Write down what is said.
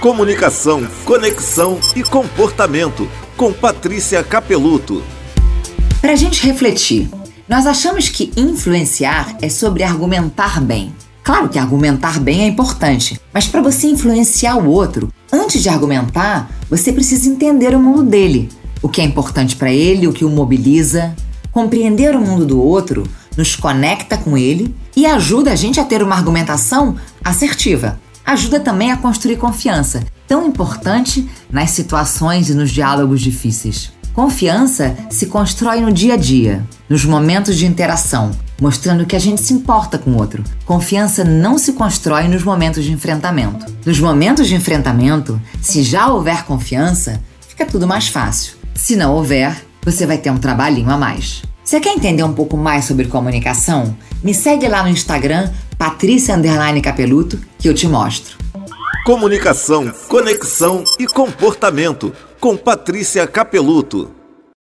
Comunicação, conexão e comportamento com Patrícia Capeluto. Para a gente refletir, nós achamos que influenciar é sobre argumentar bem. Claro que argumentar bem é importante, mas para você influenciar o outro, antes de argumentar, você precisa entender o mundo dele, o que é importante para ele, o que o mobiliza. Compreender o mundo do outro nos conecta com ele e ajuda a gente a ter uma argumentação assertiva. Ajuda também a construir confiança, tão importante nas situações e nos diálogos difíceis. Confiança se constrói no dia a dia, nos momentos de interação, mostrando que a gente se importa com o outro. Confiança não se constrói nos momentos de enfrentamento. Nos momentos de enfrentamento, se já houver confiança, fica tudo mais fácil. Se não houver, você vai ter um trabalhinho a mais. Você quer entender um pouco mais sobre comunicação? Me segue lá no Instagram, Patrícia Capeluto, que eu te mostro. Comunicação, conexão e comportamento com Patrícia Capeluto.